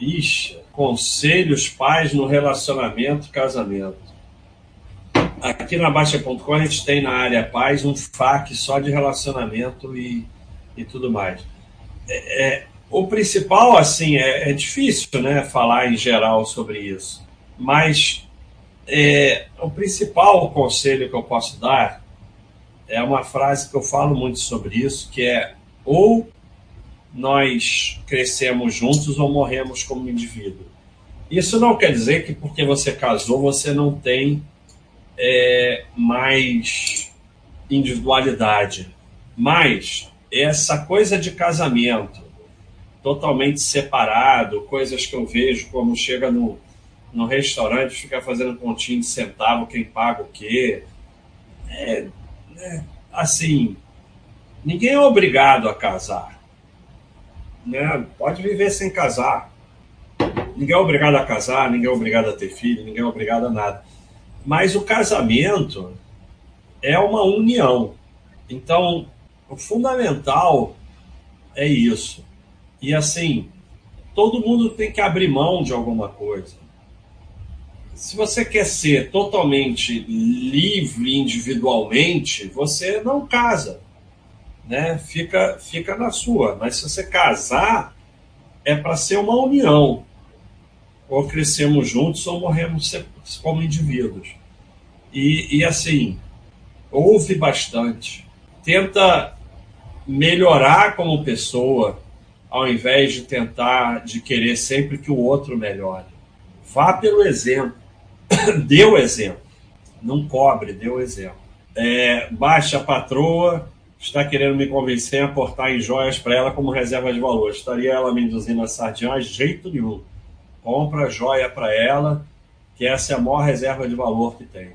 Ixi, conselhos pais no relacionamento casamento. Aqui na Baixa.com a gente tem na área paz um FAQ só de relacionamento e, e tudo mais. É, é, o principal, assim, é, é, difícil né, falar em geral sobre isso, mas é, o principal conselho que eu posso dar é uma frase que eu falo muito sobre isso, que é ou nós crescemos juntos ou morremos como indivíduo. Isso não quer dizer que porque você casou você não tem é, mais individualidade, mas essa coisa de casamento totalmente separado, coisas que eu vejo como chega no, no restaurante, fica fazendo pontinho de centavo, quem paga o quê. É, é, assim, ninguém é obrigado a casar. Né? Pode viver sem casar. Ninguém é obrigado a casar, ninguém é obrigado a ter filho, ninguém é obrigado a nada. Mas o casamento é uma união. Então, o fundamental é isso. E assim, todo mundo tem que abrir mão de alguma coisa. Se você quer ser totalmente livre individualmente, você não casa, né? Fica, fica na sua. Mas se você casar, é para ser uma união. Ou crescemos juntos ou morremos como indivíduos. E, e assim, ouve bastante. Tenta melhorar como pessoa, ao invés de tentar, de querer sempre que o outro melhore. Vá pelo exemplo. dê o exemplo. Não cobre, dê o exemplo. É, baixa a patroa, está querendo me convencer a aportar em joias para ela como reserva de valor. Estaria ela me induzindo a sardinha? De jeito nenhum. Compra joia para ela, que essa é a maior reserva de valor que tem.